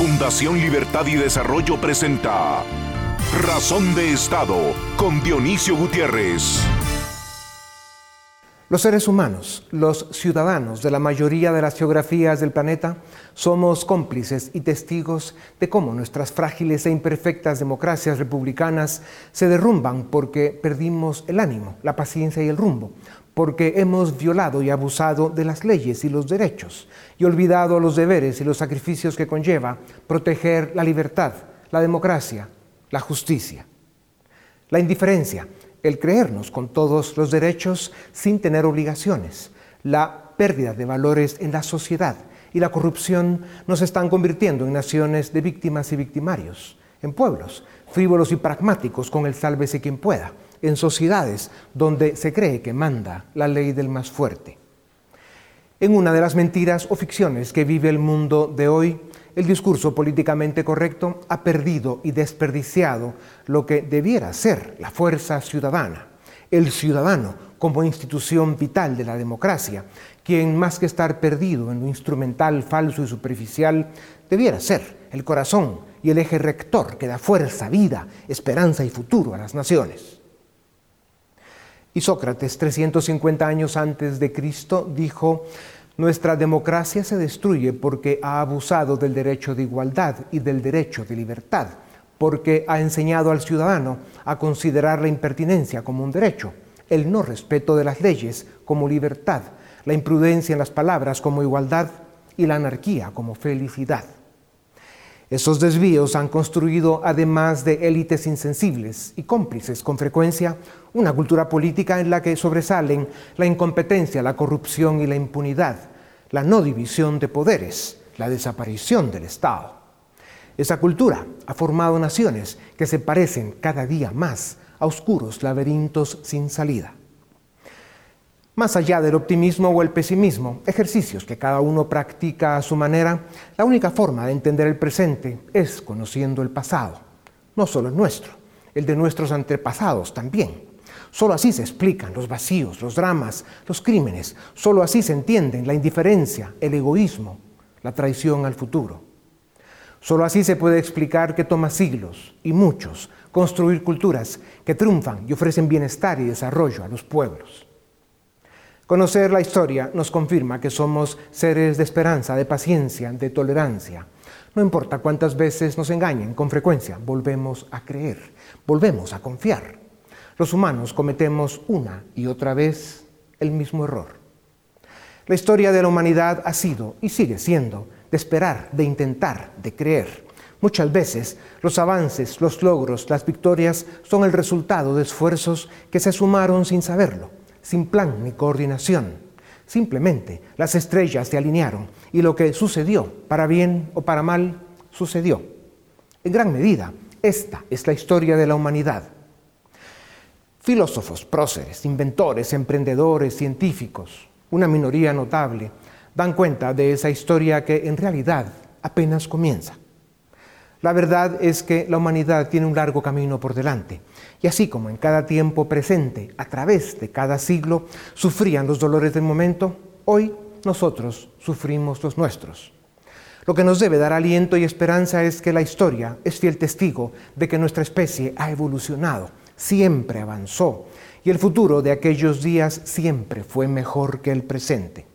Fundación Libertad y Desarrollo presenta Razón de Estado con Dionisio Gutiérrez. Los seres humanos, los ciudadanos de la mayoría de las geografías del planeta, somos cómplices y testigos de cómo nuestras frágiles e imperfectas democracias republicanas se derrumban porque perdimos el ánimo, la paciencia y el rumbo, porque hemos violado y abusado de las leyes y los derechos y olvidado los deberes y los sacrificios que conlleva proteger la libertad, la democracia, la justicia. La indiferencia, el creernos con todos los derechos sin tener obligaciones, la pérdida de valores en la sociedad y la corrupción nos están convirtiendo en naciones de víctimas y victimarios, en pueblos frívolos y pragmáticos con el sálvese quien pueda en sociedades donde se cree que manda la ley del más fuerte. En una de las mentiras o ficciones que vive el mundo de hoy, el discurso políticamente correcto ha perdido y desperdiciado lo que debiera ser la fuerza ciudadana, el ciudadano como institución vital de la democracia, quien más que estar perdido en lo instrumental, falso y superficial, debiera ser el corazón y el eje rector que da fuerza, vida, esperanza y futuro a las naciones. Y Sócrates, 350 años antes de Cristo, dijo, nuestra democracia se destruye porque ha abusado del derecho de igualdad y del derecho de libertad, porque ha enseñado al ciudadano a considerar la impertinencia como un derecho, el no respeto de las leyes como libertad, la imprudencia en las palabras como igualdad y la anarquía como felicidad. Esos desvíos han construido, además de élites insensibles y cómplices con frecuencia, una cultura política en la que sobresalen la incompetencia, la corrupción y la impunidad, la no división de poderes, la desaparición del Estado. Esa cultura ha formado naciones que se parecen cada día más a oscuros laberintos sin salida más allá del optimismo o el pesimismo, ejercicios que cada uno practica a su manera, la única forma de entender el presente es conociendo el pasado, no solo el nuestro, el de nuestros antepasados también. Solo así se explican los vacíos, los dramas, los crímenes, solo así se entienden la indiferencia, el egoísmo, la traición al futuro. Solo así se puede explicar que toma siglos y muchos construir culturas que triunfan y ofrecen bienestar y desarrollo a los pueblos. Conocer la historia nos confirma que somos seres de esperanza, de paciencia, de tolerancia. No importa cuántas veces nos engañen, con frecuencia volvemos a creer, volvemos a confiar. Los humanos cometemos una y otra vez el mismo error. La historia de la humanidad ha sido y sigue siendo de esperar, de intentar, de creer. Muchas veces los avances, los logros, las victorias son el resultado de esfuerzos que se sumaron sin saberlo sin plan ni coordinación. Simplemente las estrellas se alinearon y lo que sucedió, para bien o para mal, sucedió. En gran medida, esta es la historia de la humanidad. Filósofos, próceres, inventores, emprendedores, científicos, una minoría notable, dan cuenta de esa historia que en realidad apenas comienza. La verdad es que la humanidad tiene un largo camino por delante, y así como en cada tiempo presente, a través de cada siglo, sufrían los dolores del momento, hoy nosotros sufrimos los nuestros. Lo que nos debe dar aliento y esperanza es que la historia es fiel testigo de que nuestra especie ha evolucionado, siempre avanzó, y el futuro de aquellos días siempre fue mejor que el presente.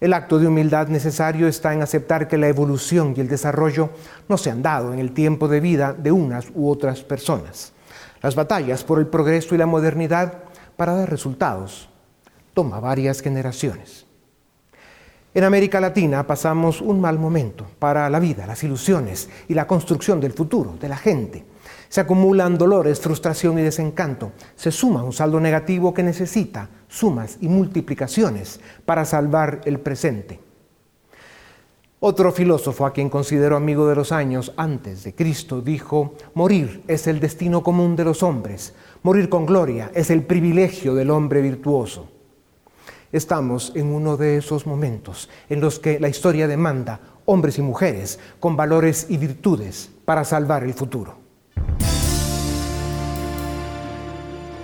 El acto de humildad necesario está en aceptar que la evolución y el desarrollo no se han dado en el tiempo de vida de unas u otras personas. Las batallas por el progreso y la modernidad para dar resultados toma varias generaciones. En América Latina pasamos un mal momento para la vida, las ilusiones y la construcción del futuro de la gente. Se acumulan dolores, frustración y desencanto. Se suma un saldo negativo que necesita sumas y multiplicaciones para salvar el presente. Otro filósofo a quien considero amigo de los años antes de Cristo dijo, morir es el destino común de los hombres, morir con gloria es el privilegio del hombre virtuoso. Estamos en uno de esos momentos en los que la historia demanda hombres y mujeres con valores y virtudes para salvar el futuro.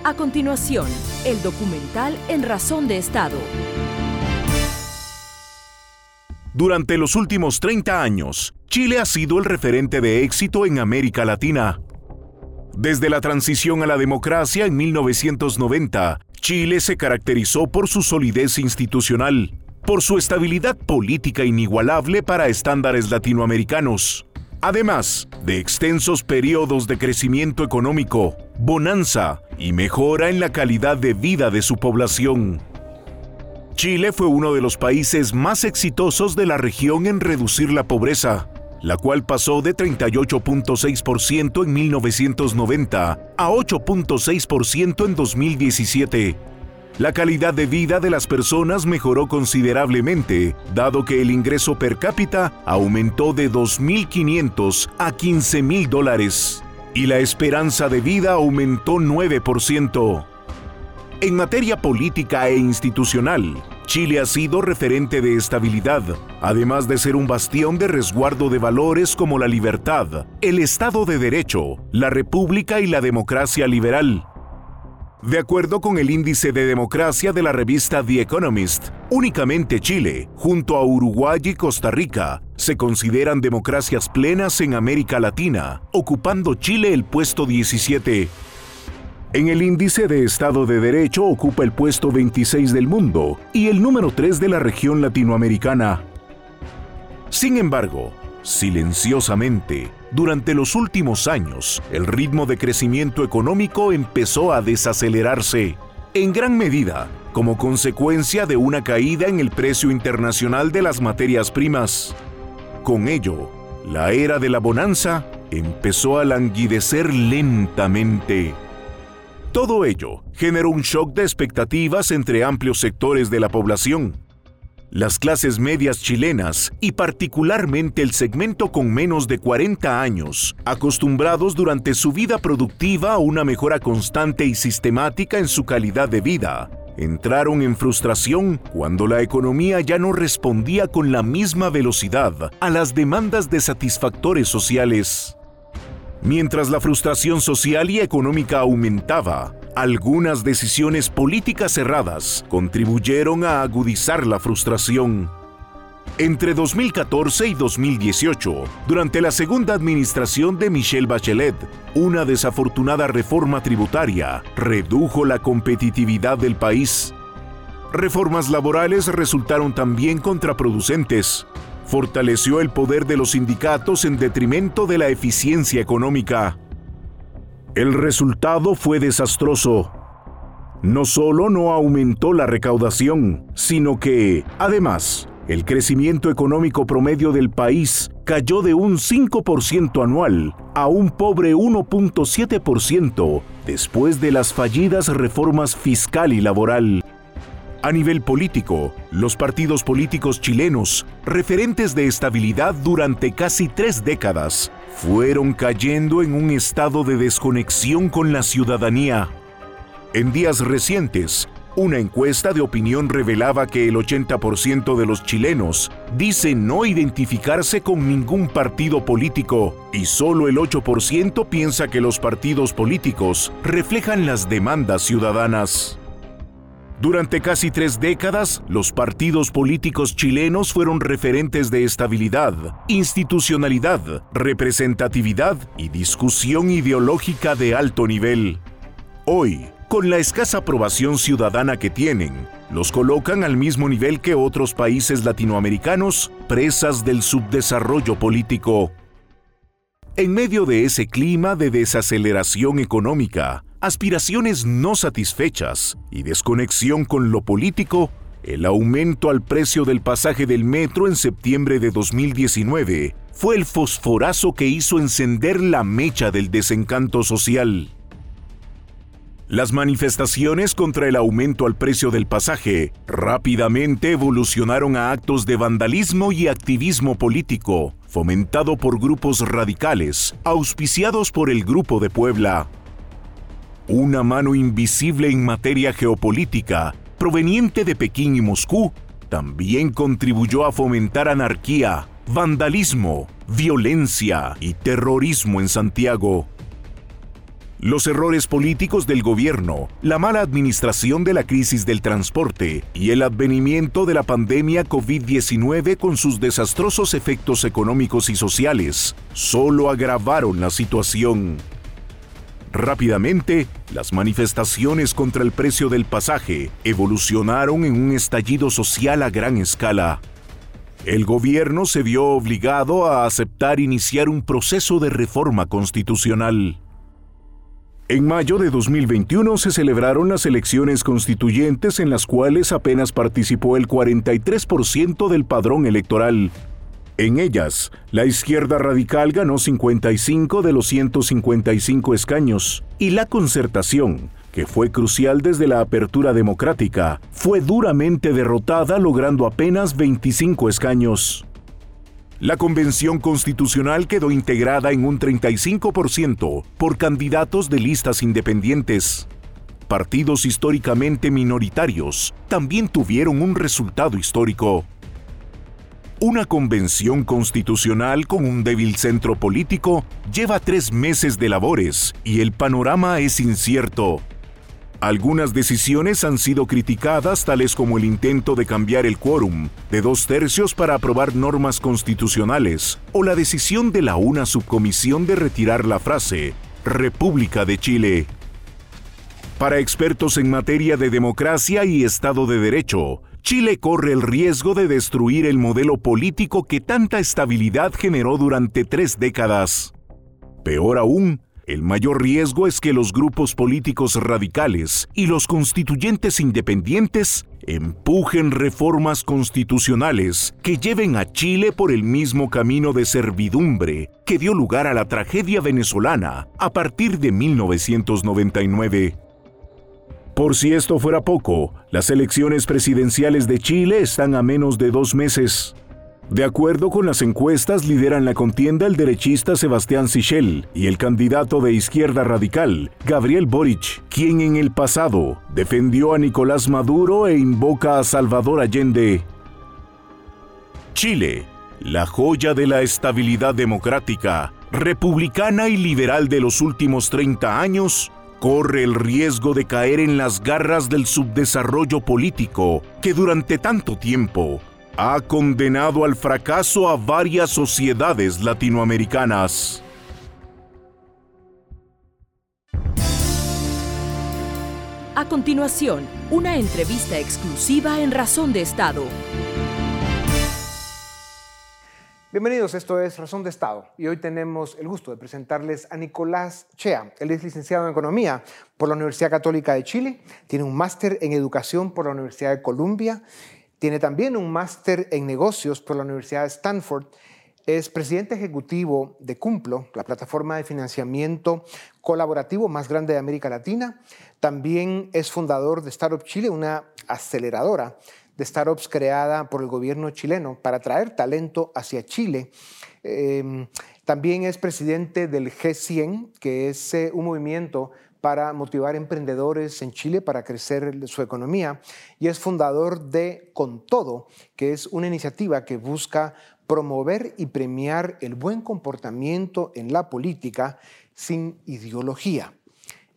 A continuación, el documental En Razón de Estado. Durante los últimos 30 años, Chile ha sido el referente de éxito en América Latina. Desde la transición a la democracia en 1990, Chile se caracterizó por su solidez institucional, por su estabilidad política inigualable para estándares latinoamericanos, además de extensos periodos de crecimiento económico, bonanza y mejora en la calidad de vida de su población. Chile fue uno de los países más exitosos de la región en reducir la pobreza, la cual pasó de 38.6% en 1990 a 8.6% en 2017. La calidad de vida de las personas mejoró considerablemente, dado que el ingreso per cápita aumentó de 2.500 a 15.000 dólares y la esperanza de vida aumentó 9%. En materia política e institucional, Chile ha sido referente de estabilidad, además de ser un bastión de resguardo de valores como la libertad, el Estado de Derecho, la República y la democracia liberal. De acuerdo con el índice de democracia de la revista The Economist, únicamente Chile, junto a Uruguay y Costa Rica, se consideran democracias plenas en América Latina, ocupando Chile el puesto 17. En el índice de Estado de Derecho ocupa el puesto 26 del mundo y el número 3 de la región latinoamericana. Sin embargo, silenciosamente, durante los últimos años, el ritmo de crecimiento económico empezó a desacelerarse, en gran medida como consecuencia de una caída en el precio internacional de las materias primas. Con ello, la era de la bonanza empezó a languidecer lentamente. Todo ello generó un shock de expectativas entre amplios sectores de la población las clases medias chilenas y particularmente el segmento con menos de 40 años, acostumbrados durante su vida productiva a una mejora constante y sistemática en su calidad de vida, entraron en frustración cuando la economía ya no respondía con la misma velocidad a las demandas de satisfactores sociales. Mientras la frustración social y económica aumentaba, algunas decisiones políticas erradas contribuyeron a agudizar la frustración. Entre 2014 y 2018, durante la segunda administración de Michelle Bachelet, una desafortunada reforma tributaria redujo la competitividad del país. Reformas laborales resultaron también contraproducentes. Fortaleció el poder de los sindicatos en detrimento de la eficiencia económica el resultado fue desastroso. No solo no aumentó la recaudación, sino que, además, el crecimiento económico promedio del país cayó de un 5% anual a un pobre 1.7% después de las fallidas reformas fiscal y laboral. A nivel político, los partidos políticos chilenos, referentes de estabilidad durante casi tres décadas, fueron cayendo en un estado de desconexión con la ciudadanía. En días recientes, una encuesta de opinión revelaba que el 80% de los chilenos dice no identificarse con ningún partido político y solo el 8% piensa que los partidos políticos reflejan las demandas ciudadanas. Durante casi tres décadas, los partidos políticos chilenos fueron referentes de estabilidad, institucionalidad, representatividad y discusión ideológica de alto nivel. Hoy, con la escasa aprobación ciudadana que tienen, los colocan al mismo nivel que otros países latinoamericanos, presas del subdesarrollo político. En medio de ese clima de desaceleración económica, aspiraciones no satisfechas y desconexión con lo político, el aumento al precio del pasaje del metro en septiembre de 2019 fue el fosforazo que hizo encender la mecha del desencanto social. Las manifestaciones contra el aumento al precio del pasaje rápidamente evolucionaron a actos de vandalismo y activismo político, fomentado por grupos radicales, auspiciados por el Grupo de Puebla. Una mano invisible en materia geopolítica, proveniente de Pekín y Moscú, también contribuyó a fomentar anarquía, vandalismo, violencia y terrorismo en Santiago. Los errores políticos del gobierno, la mala administración de la crisis del transporte y el advenimiento de la pandemia COVID-19 con sus desastrosos efectos económicos y sociales solo agravaron la situación. Rápidamente, las manifestaciones contra el precio del pasaje evolucionaron en un estallido social a gran escala. El gobierno se vio obligado a aceptar iniciar un proceso de reforma constitucional. En mayo de 2021 se celebraron las elecciones constituyentes en las cuales apenas participó el 43% del padrón electoral. En ellas, la izquierda radical ganó 55 de los 155 escaños y la concertación, que fue crucial desde la apertura democrática, fue duramente derrotada logrando apenas 25 escaños. La Convención Constitucional quedó integrada en un 35% por candidatos de listas independientes. Partidos históricamente minoritarios también tuvieron un resultado histórico. Una convención constitucional con un débil centro político lleva tres meses de labores y el panorama es incierto. Algunas decisiones han sido criticadas, tales como el intento de cambiar el quórum de dos tercios para aprobar normas constitucionales o la decisión de la una subcomisión de retirar la frase República de Chile. Para expertos en materia de democracia y Estado de Derecho, Chile corre el riesgo de destruir el modelo político que tanta estabilidad generó durante tres décadas. Peor aún, el mayor riesgo es que los grupos políticos radicales y los constituyentes independientes empujen reformas constitucionales que lleven a Chile por el mismo camino de servidumbre que dio lugar a la tragedia venezolana a partir de 1999. Por si esto fuera poco, las elecciones presidenciales de Chile están a menos de dos meses. De acuerdo con las encuestas, lideran la contienda el derechista Sebastián Sichel y el candidato de izquierda radical, Gabriel Boric, quien en el pasado defendió a Nicolás Maduro e invoca a Salvador Allende. Chile, la joya de la estabilidad democrática, republicana y liberal de los últimos 30 años, corre el riesgo de caer en las garras del subdesarrollo político que durante tanto tiempo ha condenado al fracaso a varias sociedades latinoamericanas. A continuación, una entrevista exclusiva en Razón de Estado. Bienvenidos, esto es Razón de Estado y hoy tenemos el gusto de presentarles a Nicolás Chea. Él es licenciado en Economía por la Universidad Católica de Chile, tiene un máster en Educación por la Universidad de Columbia tiene también un máster en negocios por la Universidad de Stanford. Es presidente ejecutivo de Cumplo, la plataforma de financiamiento colaborativo más grande de América Latina. También es fundador de Startup Chile, una aceleradora de startups creada por el gobierno chileno para traer talento hacia Chile. Em, también es presidente del G100, que es eh, un movimiento para motivar emprendedores en Chile para crecer su economía y es fundador de Con Todo, que es una iniciativa que busca promover y premiar el buen comportamiento en la política sin ideología.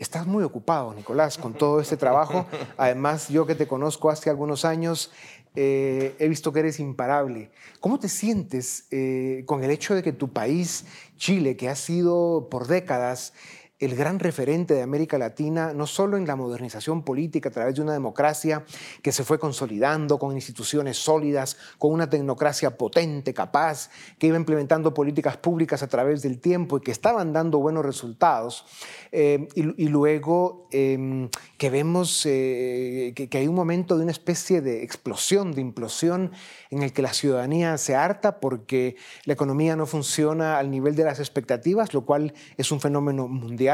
Estás muy ocupado, Nicolás, con todo este trabajo. Además, yo que te conozco hace algunos años, eh, he visto que eres imparable. ¿Cómo te sientes eh, con el hecho de que tu país, Chile, que ha sido por décadas el gran referente de América Latina, no solo en la modernización política a través de una democracia que se fue consolidando con instituciones sólidas, con una tecnocracia potente, capaz, que iba implementando políticas públicas a través del tiempo y que estaban dando buenos resultados, eh, y, luego em, que vemos eh, que, que hay un momento de una especie de explosión, de implosión, en el que la ciudadanía se harta porque la economía no funciona al nivel de las expectativas, lo cual es un fenómeno mundial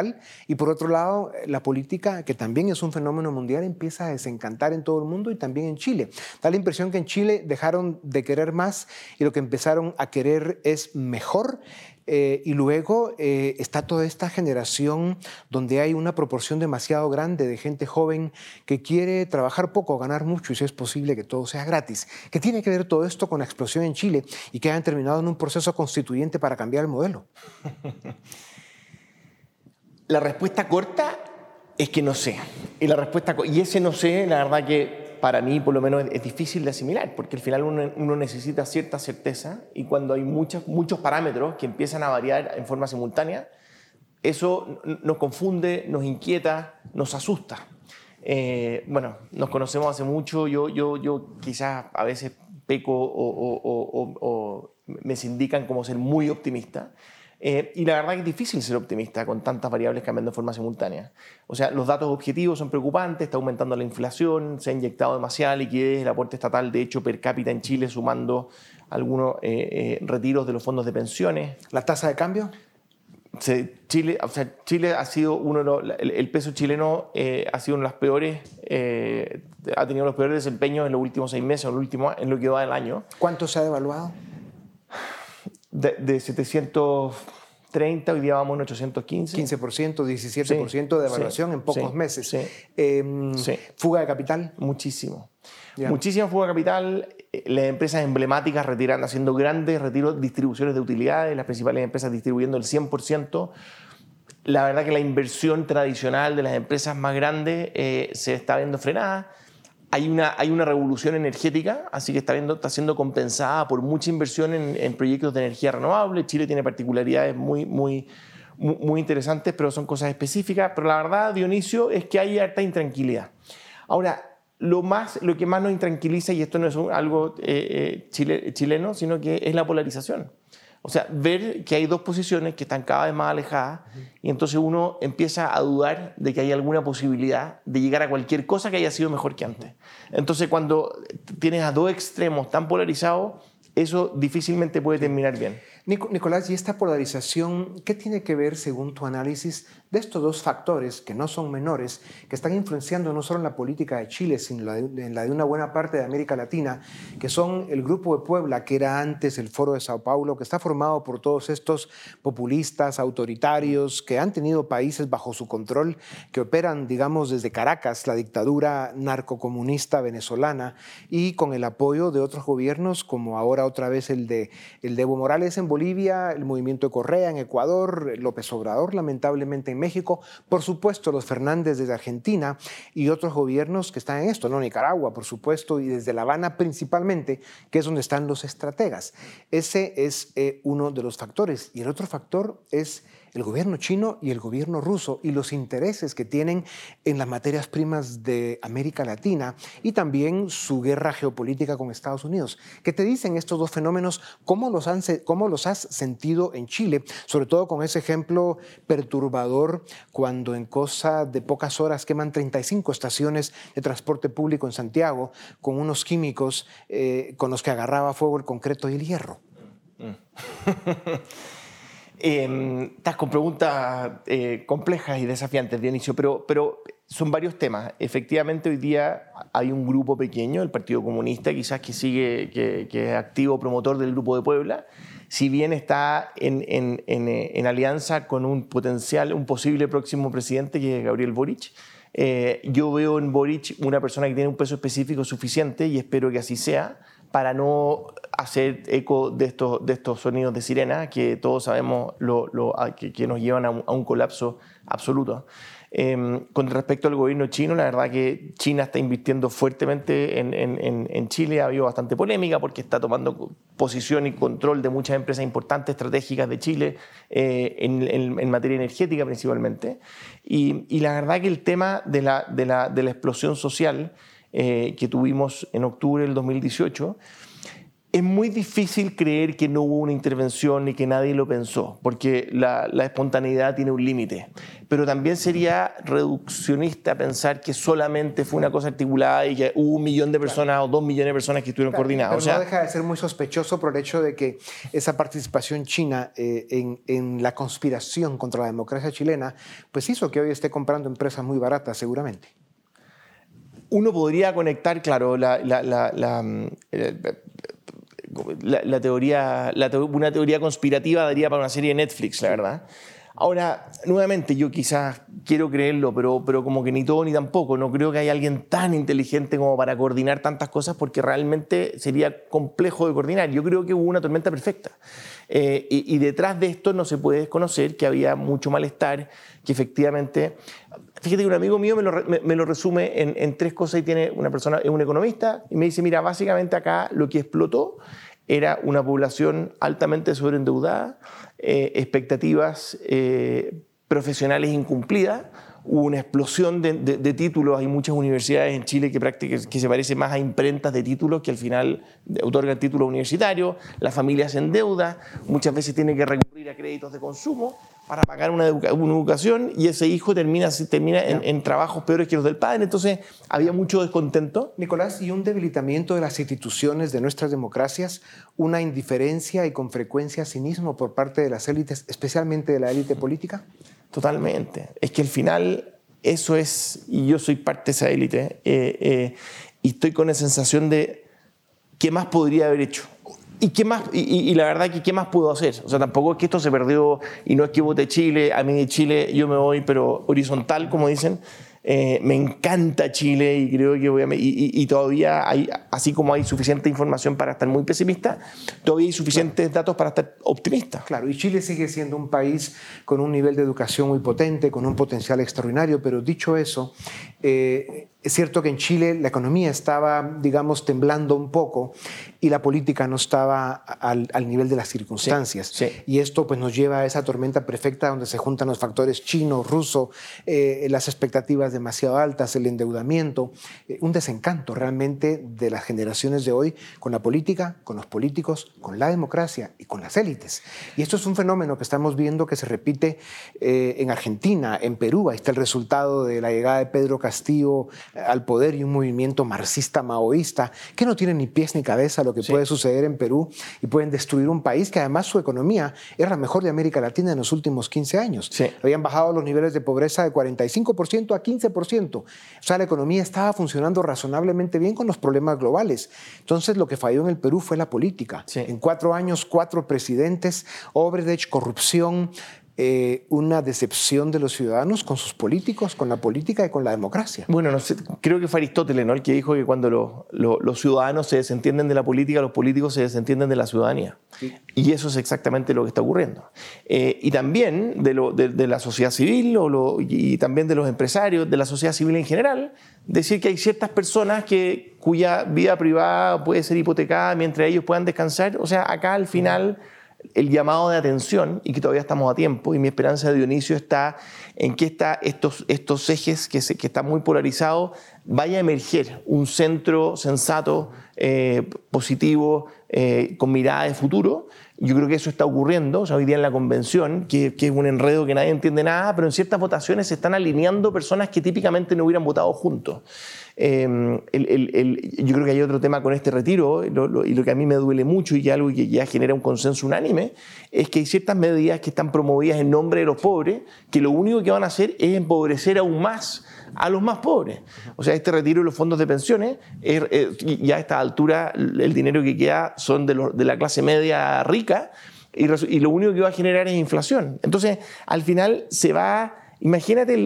y por otro lado, la política, que también es un fenómeno mundial, empieza a desencantar en todo el mundo y también en Chile. Da la impresión que en Chile dejaron de querer más y lo que empezaron a querer es mejor. Eh, y luego eh, está toda esta generación donde hay una proporción demasiado grande de gente joven que quiere trabajar poco, ganar mucho y si es posible que todo sea gratis. ¿Qué tiene que ver todo esto con la explosión en Chile y que hayan terminado en un proceso constituyente para cambiar el modelo? La respuesta corta es que no sé. Y, la respuesta, y ese no sé, la verdad que para mí por lo menos es, difícil de asimilar, porque al final uno, necesita cierta certeza y cuando hay muchos, muchos parámetros que empiezan a variar en forma simultánea, eso nos confunde, nos inquieta, nos asusta. Eh, bueno, nos conocemos hace mucho, yo, yo, yo quizás a veces peco o, me sindican como ser muy optimista. Eh, y la verdad que es difícil ser optimista con tantas variables cambiando de forma simultánea. O sea, los datos objetivos son preocupantes, está aumentando la inflación, se ha inyectado demasiada liquidez, el aporte estatal, de hecho, per cápita en Chile, sumando algunos eh, retiros de los fondos de pensiones. ¿La tasa de cambio? Chile, o sea, Chile ha sido uno de los, el, peso chileno eh, ha sido uno de los peores, eh, ha tenido los peores desempeños en los últimos seis meses, en, el último, en lo que va del año. ¿Cuánto se ha devaluado? De, 730, hoy día vamos en 815. 15%, 17% de devaluación en pocos meses. Em, ¿Fuga de capital? Muchísimo. Muchísima fuga de capital. Eh, las empresas emblemáticas retirando, haciendo grandes retiros, distribuciones de utilidades, las principales empresas distribuyendo el 100%. La verdad que la inversión tradicional de las empresas más grandes eh, se está viendo frenada. Hay una, hay una revolución energética, así que está, viendo, está siendo compensada por mucha inversión en, en proyectos de energía renovable. Chile tiene particularidades muy, muy, muy interesantes, pero son cosas específicas. Pero la verdad, Dionisio, es que hay harta intranquilidad. Ahora, lo, más, lo que más nos intranquiliza, y esto no es algo eh, eh, chileno, sino que es la polarización. O sea, ver que hay dos posiciones que están cada vez más alejadas y entonces uno empieza a dudar de que hay alguna posibilidad de llegar a cualquier cosa que haya sido mejor que antes. Entonces, cuando tienes a dos extremos tan polarizados, eso difícilmente puede terminar bien. Nicolás, ¿y esta polarización qué tiene que ver, según tu análisis, de estos dos factores que no son menores, que están influenciando no solo en la política de Chile, sino en la de una buena parte de América Latina, que son el Grupo de Puebla, que era antes el Foro de Sao Paulo, que está formado por todos estos populistas, autoritarios, que han tenido países bajo su control, que operan, digamos, desde Caracas, la dictadura narcocomunista venezolana, y con el apoyo de otros gobiernos, como ahora otra vez el de, Evo Morales en Bolivia, el movimiento de Correa en Ecuador, López Obrador lamentablemente en México, por supuesto los Fernández desde Argentina y otros gobiernos que están en esto, ¿no? Nicaragua, por supuesto, y desde La Habana principalmente, que es donde están los estrategas. Ese es eh, uno de los factores. Y el otro factor es el gobierno chino y el gobierno ruso y los intereses que tienen en las materias primas de América Latina y también su guerra geopolítica con Estados Unidos. ¿Qué te dicen estos dos fenómenos? ¿Cómo los, han, cómo los has sentido en Chile? Sobre todo con ese ejemplo perturbador cuando en cosa de pocas horas queman 35 estaciones de transporte público en Santiago con unos químicos eh, con los que agarraba fuego el concreto y el hierro. Mm. Eh, estás con preguntas eh, complejas y desafiantes, Dionisio, pero, pero son varios temas. Efectivamente, hoy día hay un grupo pequeño, el Partido Comunista, quizás que sigue, que, es activo promotor del Grupo de Puebla, si bien está en, en, en, alianza con un potencial, un posible próximo presidente, que es Gabriel Boric. Eh, yo veo en Boric una persona que tiene un peso específico suficiente y espero que así sea para no hacer eco de estos, de estos sonidos de sirena que todos sabemos que, nos llevan a un, colapso absoluto. Em, con respecto al gobierno chino, la verdad que China está invirtiendo fuertemente en, en, Chile. Ha habido bastante polémica porque está tomando posición y control de muchas empresas importantes, estratégicas de Chile, eh, en, materia energética principalmente. Y, y, la verdad que el tema de la, de la, de la explosión social eh, que tuvimos en octubre del 2018, es muy difícil creer que no hubo una intervención y que nadie lo pensó, porque la, espontaneidad tiene un límite. Pero también sería reduccionista pensar que solamente fue una cosa articulada y que hubo un millón de personas o dos millones de personas que estuvieron coordinadas. Pero no deja de ser muy sospechoso por el hecho de que esa participación china eh, en, en la conspiración contra la democracia chilena, pues hizo que hoy esté comprando empresas muy baratas, seguramente uno podría conectar, claro, la, mm, teoría, una teoría conspirativa daría para una serie de Netflix, la verdad. Ahora, nuevamente, yo quizás quiero creerlo, pero, pero como que ni todo ni tampoco. No creo que haya alguien tan inteligente como para coordinar tantas cosas porque realmente sería complejo de coordinar. Yo creo que hubo una tormenta perfecta. Eh, y, detrás de esto no se puede desconocer que había mucho malestar, que efectivamente... Fíjate que un amigo mío me lo, me, lo resume en, en, tres cosas y tiene una persona, es un economista, y me dice, mira, básicamente acá lo que explotó era una población altamente sobreendeudada, eh, expectativas eh, profesionales incumplidas, hubo una explosión de, títulos. Hay muchas universidades en Chile que, que se parece más a imprentas de títulos que al final otorgan títulos universitarios. Las familias en deuda, muchas veces tienen que recurrir a créditos de consumo para pagar una, educación y ese hijo termina, termina en, trabajos peores que los del padre. Entonces había mucho descontento. Nicolás, ¿y un debilitamiento de las instituciones de nuestras democracias? ¿Una indiferencia y con frecuencia cinismo por parte de las élites, especialmente de la élite política? Totalmente. Es que al final eso es, y yo soy parte de esa élite, eh, eh, y estoy con la sensación de qué más podría haber hecho. ¿Y, qué más, y, la verdad que qué más puedo hacer? O sea, tampoco es que esto se perdió y no es que vote Chile, a mí de Chile yo me voy, pero horizontal, como dicen, eh, me encanta Chile y creo que voy a, y, todavía hay, así como hay suficiente información para estar muy pesimista, todavía hay suficientes datos para estar optimista. Claro, y Chile sigue siendo un país con un nivel de educación muy potente, con un potencial extraordinario, pero dicho eso, eh, es cierto que en Chile la economía estaba, digamos, temblando un poco y la política no estaba al, nivel de las circunstancias. Y esto pues, nos lleva a esa tormenta perfecta donde se juntan los factores chino, ruso, eh, las expectativas demasiado altas, el endeudamiento, eh, un desencanto realmente de las generaciones de hoy con la política, con los políticos, con la democracia y con las élites. Y esto es un fenómeno que estamos viendo que se repite eh, en Argentina, en Perú. Ahí está el resultado de la llegada de Pedro Castillo al poder y un movimiento marxista maoísta que no tiene ni pies ni cabeza lo que puede suceder en Perú y pueden destruir un país que además su economía era la mejor de América Latina en los últimos 15 años. Habían bajado los niveles de pobreza de 45% a 15%. O sea, la economía estaba funcionando razonablemente bien con los problemas globales. Entonces, lo que falló en el Perú fue la política. En cuatro años, cuatro presidentes, Obredech, corrupción, eh, una decepción de los ciudadanos con sus políticos, con la política y con la democracia. Bueno, no sé, creo que fue Aristóteles ¿no? el que dijo que cuando los ciudadanos se desentienden de la política, los políticos se desentienden de la ciudadanía. Y eso es exactamente lo que está ocurriendo. Eh, y también de, lo, de, la sociedad civil o y también de los empresarios, de la sociedad civil en general, decir que hay ciertas personas que, cuya vida privada puede ser hipotecada mientras ellos puedan descansar. O sea, acá al final el llamado de atención y que todavía estamos a tiempo y mi esperanza de Dionisio está en que estos, estos ejes que, se, están muy polarizados vaya a emerger un centro sensato, eh, positivo, eh, con mirada de futuro. Yo creo que eso está ocurriendo o sea, hoy día en la convención, que, es un enredo que nadie entiende nada, pero en ciertas votaciones se están alineando personas que típicamente no hubieran votado juntos. Em, yo creo que hay otro tema con este retiro, y lo que a mí me duele mucho y que algo que ya genera un consenso unánime, es que hay ciertas medidas que están promovidas en nombre de los pobres, que lo único que van a hacer es empobrecer aún más a los más pobres. O sea, este retiro de los fondos de pensiones, ya a esta altura el dinero que queda son de, de la clase media rica y, y lo único que va a generar es inflación. Entonces, al final se va Imagínate,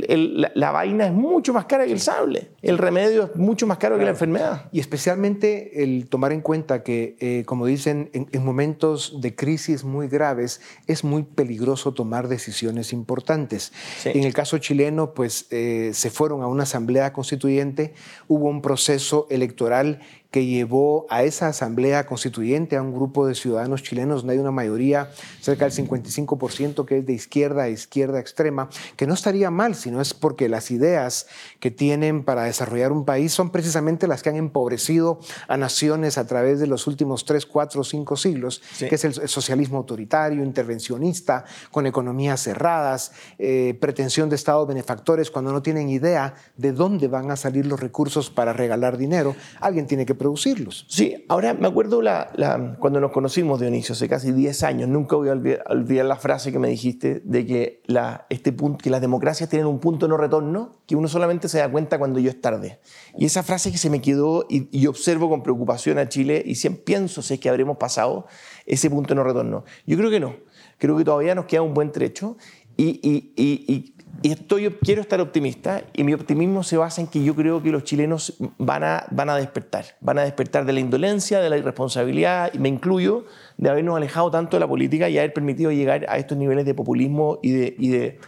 la, vaina es mucho más cara que el sable, el remedio es mucho más caro que la enfermedad. Y especialmente el tomar en cuenta que, eh, como dicen, en, momentos de crisis muy graves es muy peligroso tomar decisiones importantes. En el caso chileno, pues eh, se fueron a una asamblea constituyente, hubo un proceso electoral que llevó a esa asamblea constituyente a un grupo de ciudadanos chilenos donde hay una mayoría, cerca del 55%, que es de izquierda a izquierda extrema, que no estaría mal, sino es porque las ideas que tienen para desarrollar un país son precisamente las que han empobrecido a naciones a través de los últimos 3, 4, 5 siglos, que es el, socialismo autoritario, intervencionista, con economías cerradas, eh, pretensión de estados benefactores cuando no tienen idea de dónde van a salir los recursos para regalar dinero. Alguien tiene que producirlos. Sí, ahora me acuerdo la, cuando nos conocimos, Dionisio, hace casi 10 años, nunca voy a olvidar, la frase que me dijiste de que, la, este punto, que las democracias tienen un punto no retorno, que uno solamente se da cuenta cuando yo es tarde. Y esa frase que se me quedó y, observo con preocupación a Chile y siempre pienso si es que habremos pasado ese punto no retorno. Yo creo que no. Creo que todavía nos queda un buen trecho y, estoy, quiero estar optimista y mi optimismo se basa en que yo creo que los chilenos van a, van a despertar, van a despertar de la indolencia, de la irresponsabilidad, y me incluyo, de habernos alejado tanto de la política y haber permitido llegar a estos niveles de populismo y de, y de,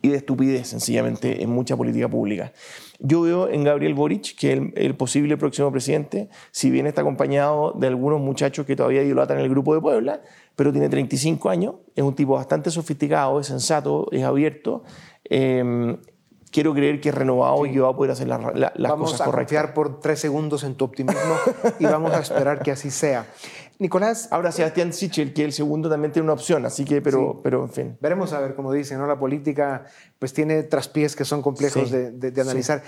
y de estupidez, sencillamente, en mucha política pública. Yo veo en Gabriel Boric que el, el, posible próximo presidente, si bien está acompañado de algunos muchachos que todavía idolatran el grupo de Puebla, pero tiene 35 años, es un tipo bastante sofisticado, es sensato, es abierto. Eh, quiero creer que es renovado y que va a poder hacer la, la, las vamos cosas correctas. Vamos a confiar por tres segundos en tu optimismo y vamos a esperar que así sea. Nicolás. Ahora Sebastián Sichel, que el segundo también tiene una opción, así que, pero, sí. pero en fin. Veremos a ver, como dicen, ¿no? La política pues tiene traspiés que son complejos sí. de, de, de, analizar.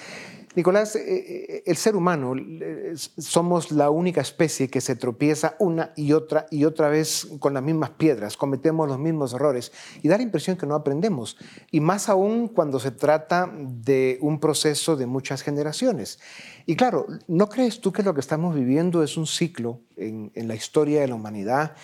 Nicolás, eh, el ser humano, eh, somos la única especie que se tropieza una y otra y otra vez con las mismas piedras, cometemos los mismos errores y da la impresión que no aprendemos. Y más aún cuando se trata de un proceso de muchas generaciones. Y claro, ¿no crees tú que lo que estamos viviendo es un ciclo en la historia de la humanidad?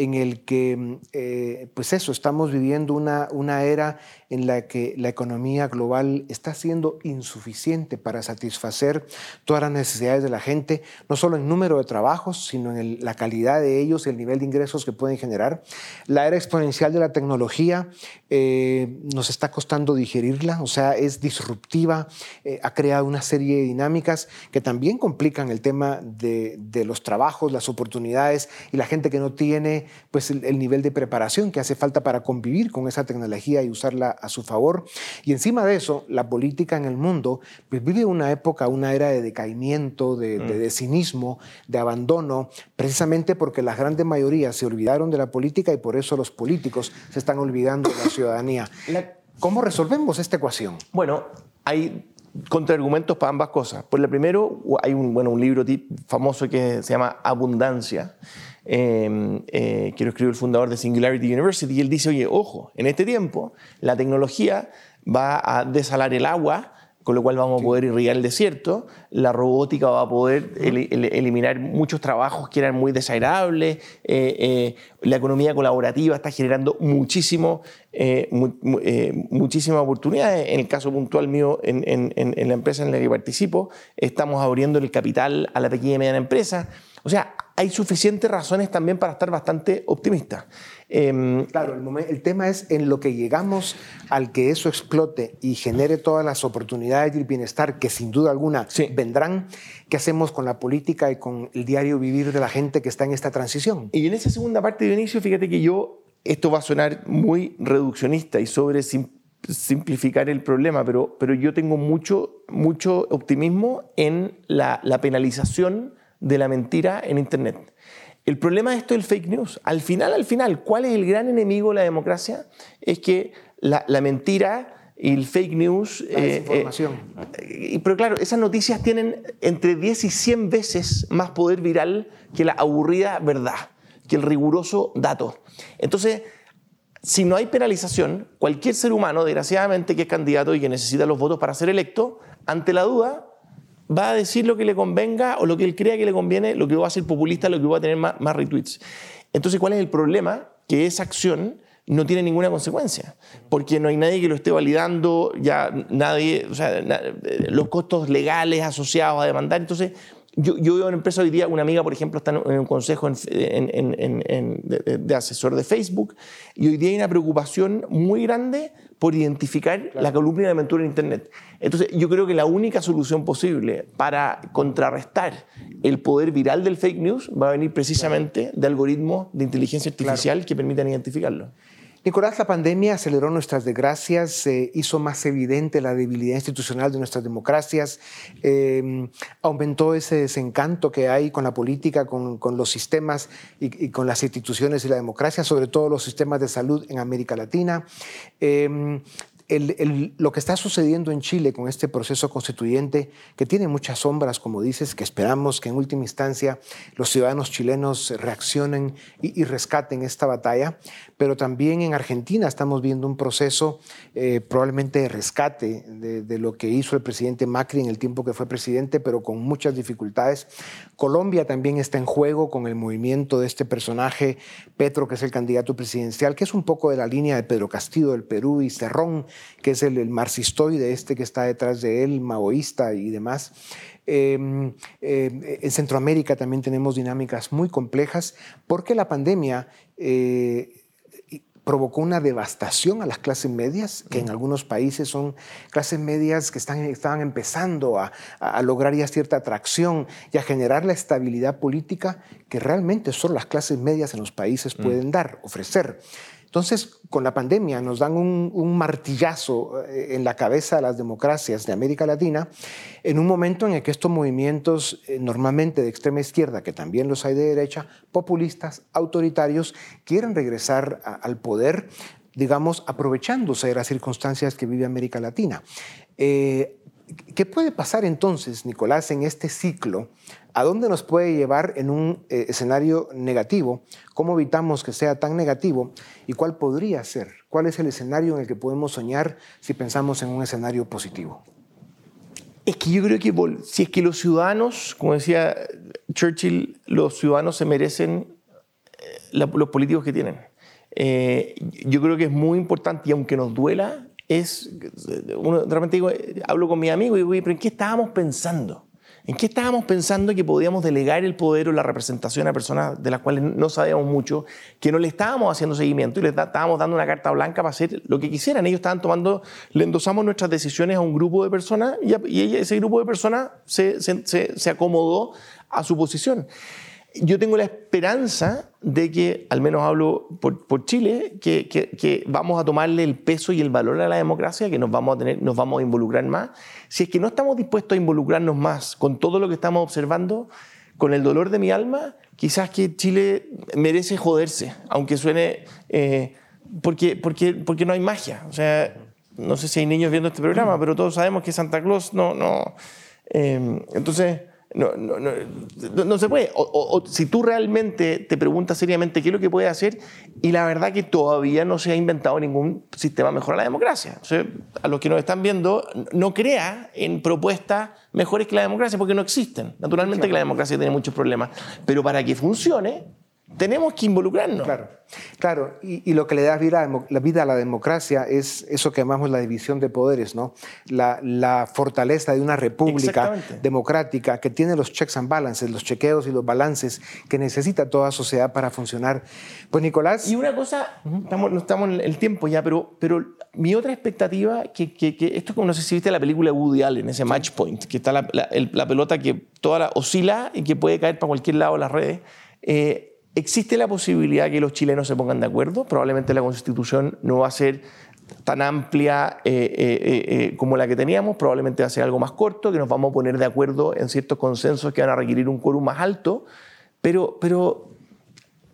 En el que, eh, pues eso, estamos viviendo una, una era en la que la economía global está siendo insuficiente para satisfacer todas las necesidades de la gente, no solo en número de trabajos, sino en la calidad de ellos, el nivel de ingresos que pueden generar. La era exponencial de la tecnología eh, nos está costando digerirla, o sea, es disruptiva, eh, ha creado una serie de dinámicas que también complican el tema de, de los trabajos, las oportunidades y la gente que no tiene pues el, el, nivel de preparación que hace falta para convivir con esa tecnología y usarla a su favor. Y encima de eso, la política en el mundo pues vive una época, una era de decaimiento, de, mm. de, de cinismo, de abandono, precisamente porque las grandes mayorías se olvidaron de la política y por eso los políticos se están olvidando de la ciudadanía. La, ¿Cómo resolvemos esta ecuación? Bueno, hay contraargumentos para ambas cosas. Por lo primero, hay un, bueno, un libro famoso que se llama Abundancia, eh, eh, que lo escribió el fundador de Singularity University, y él dice, oye, ojo, en este tiempo la tecnología va a desalar el agua, con lo cual vamos a poder irrigar el desierto, la robótica va a poder el, el, eliminar muchos trabajos que eran muy desagradables, eh, eh, la economía colaborativa está generando muchísimo, eh, mu, muchísimas oportunidades. En el caso puntual mío, en, en, en, la empresa en la que participo, estamos abriendo el capital a la pequeña y mediana empresa. O sea, hay suficientes razones también para estar bastante optimista. Eh, claro, el, momento, el, tema es en lo que llegamos al que eso explote y genere todas las oportunidades y el bienestar que sin duda alguna sí. vendrán. ¿Qué hacemos con la política y con el diario vivir de la gente que está en esta transición? Y en esa segunda parte de inicio, fíjate que yo, esto va a sonar muy reduccionista y sobre simplificar el problema, pero, pero yo tengo mucho, mucho optimismo en la, la penalización de la mentira en Internet. El problema de esto del fake news, al final, al final, ¿cuál es el gran enemigo de la democracia? Es que la, la mentira y el fake news... La desinformación. Eh, eh, pero claro, esas noticias tienen entre 10 y 100 veces más poder viral que la aburrida verdad, que el riguroso dato. Entonces, si no hay penalización, cualquier ser humano, desgraciadamente, que es candidato y que necesita los votos para ser electo, ante la duda, va a decir lo que le convenga o lo que él crea que le conviene, lo que va a ser populista, lo que va a tener más, retweets. Entonces, ¿cuál es el problema? Que esa acción no tiene ninguna consecuencia, porque no hay nadie que lo esté validando, ya nadie, o sea, los costos legales asociados a demandar. Entonces, yo, yo veo en empresa hoy día, una amiga, por ejemplo, está en un consejo en, en, en, de, de, asesor de Facebook, y hoy día hay una preocupación muy grande por identificar claro. la columna de aventura en Internet. Entonces, yo creo que la única solución posible para contrarrestar el poder viral del fake news va a venir precisamente claro. de algoritmos de inteligencia artificial claro. que permitan identificarlo. Nicolás, la pandemia aceleró nuestras desgracias, hizo más evidente la debilidad institucional de nuestras democracias, eh, aumentó ese desencanto que hay con la política, con, los sistemas y, con las instituciones y la democracia, sobre todo los sistemas de salud en América Latina. Eh, lo que está sucediendo en Chile con este proceso constituyente, que tiene muchas sombras, como dices, que esperamos que en última instancia los ciudadanos chilenos reaccionen y, rescaten esta batalla, pero también en Argentina estamos viendo un proceso eh, probablemente de rescate de, de, lo que hizo el presidente Macri en el tiempo que fue presidente, pero con muchas dificultades. Colombia también está en juego con el movimiento de este personaje, Petro, que es el candidato presidencial, que es un poco de la línea de Pedro Castillo del Perú y Cerrón que es el, marxistoide este que está detrás de él, maoísta y demás. Em, em, en Centroamérica también tenemos dinámicas muy complejas porque la pandemia eh, provocó una devastación a las clases medias, que en algunos países son clases medias que están, estaban empezando a, a, lograr ya cierta atracción y a generar la estabilidad política que realmente solo las clases medias en los países mm. pueden dar, ofrecer. Entonces, con la pandemia nos dan un, martillazo eh, en la cabeza de las democracias de América Latina, en un momento en el que estos movimientos, eh, normalmente de extrema izquierda, que también los hay de derecha, populistas, autoritarios, quieren regresar al poder, digamos, aprovechándose de las circunstancias que vive América Latina. Eh, ¿Qué puede pasar entonces, Nicolás, en este ciclo? ¿A dónde nos puede llevar en un eh, escenario negativo? ¿Cómo evitamos que sea tan negativo? ¿Y cuál podría ser? ¿Cuál es el escenario en el que podemos soñar si pensamos en un escenario positivo? Es que yo creo que si es que los ciudadanos, como decía Churchill, los ciudadanos se merecen eh, los políticos que tienen. Eh, yo creo que es muy importante y aunque nos duela, es, uno, realmente digo, hablo con mi amigo y digo, pero ¿en qué estábamos pensando? ¿En qué estábamos pensando que podíamos delegar el poder o la representación a personas de las cuales no sabíamos mucho, que no le estábamos haciendo seguimiento y les estábamos dando una carta blanca para hacer lo que quisieran? Ellos estaban tomando, le endosamos nuestras decisiones a un grupo de personas y, y ese grupo de personas se, se, se acomodó a su posición yo tengo la esperanza de que, al menos hablo por, Chile, que, que, vamos a tomarle el peso y el valor a la democracia, que nos vamos a, tener, nos vamos a involucrar más. Si es que no estamos dispuestos a involucrarnos más con todo lo que estamos observando, con el dolor de mi alma, quizás que Chile merece joderse, aunque suene... Eh, porque, porque, porque no hay magia. O sea, no sé si hay niños viendo este programa, pero todos sabemos que Santa Claus no... no eh, entonces no, no, no, no, se puede. O, si tú realmente te preguntas seriamente qué es lo que puede hacer, y la verdad que todavía no se ha inventado ningún sistema mejor a la democracia. O sea, a los que nos están viendo, no crea en propuestas mejores que la democracia, porque no existen. Naturalmente que la democracia tiene muchos problemas, pero para que funcione, tenemos que involucrarnos. Claro, claro. Y, lo que le da vida, la a la democracia es eso que llamamos la división de poderes, ¿no? La, fortaleza de una república democrática que tiene los checks and balances, los chequeos y los balances que necesita toda sociedad para funcionar. Pues Nicolás... Y una cosa, estamos, no estamos en el tiempo ya, pero, pero mi otra expectativa, que, que, esto como no sé si viste la película Woody Allen, ese match point, que está la, la, pelota que toda la, oscila y que puede caer para cualquier lado de las redes. Eh, ¿Existe la posibilidad que los chilenos se pongan de acuerdo? Probablemente la constitución no va a ser tan amplia eh, eh, eh, como la que teníamos, probablemente va a ser algo más corto, que nos vamos a poner de acuerdo en ciertos consensos que van a requerir un quórum más alto, pero, pero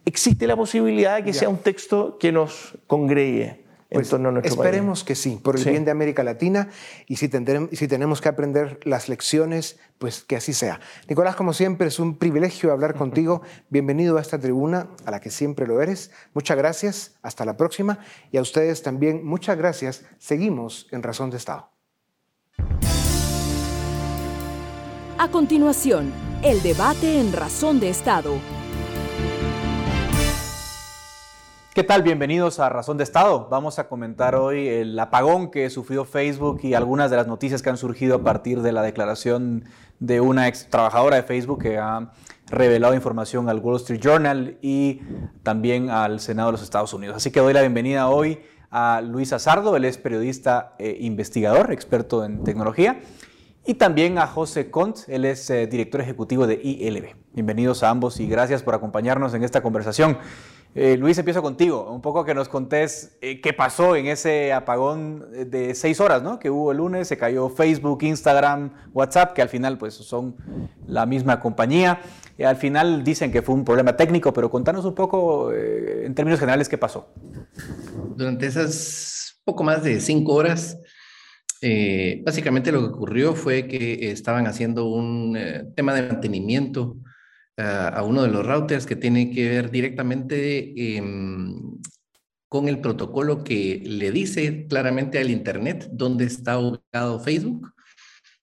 existe la posibilidad de que sea un texto que nos congregue. Pues esperemos que sí, por el bien de América Latina y si, si tenemos que aprender las lecciones, pues que así sea. Nicolás, como siempre, es un privilegio hablar contigo. Bienvenido a esta tribuna, a la que siempre lo eres. Muchas gracias, hasta la próxima. Y a ustedes también, muchas gracias. Seguimos en Razón de Estado. A continuación, el debate en Razón de Estado ¿Qué tal? Bienvenidos a Razón de Estado. Vamos a comentar hoy el apagón que sufrió Facebook y algunas de las noticias que han surgido a partir de la declaración de una ex trabajadora de Facebook que ha revelado información al Wall Street Journal y también al Senado de los Estados Unidos. Así que doy la bienvenida hoy a Luis Azardo, él es periodista e investigador, experto en tecnología, y también a José Cont, él es eh, director ejecutivo de ILB. Bienvenidos a ambos y gracias por acompañarnos en esta conversación. Eh, Luis, empiezo contigo. Un poco que nos contés eh, qué pasó en ese apagón de seis horas, ¿no? Que hubo el lunes, se cayó Facebook, Instagram, WhatsApp, que al final pues son la misma compañía. Al final dicen que fue un problema técnico, pero contanos un poco eh, en términos generales qué pasó. Durante esas poco más de cinco horas, básicamente lo que ocurrió fue que estaban haciendo un tema de mantenimiento a, uno de los routers que tiene que ver directamente em, con el protocolo que le dice claramente al Internet dónde está ubicado Facebook.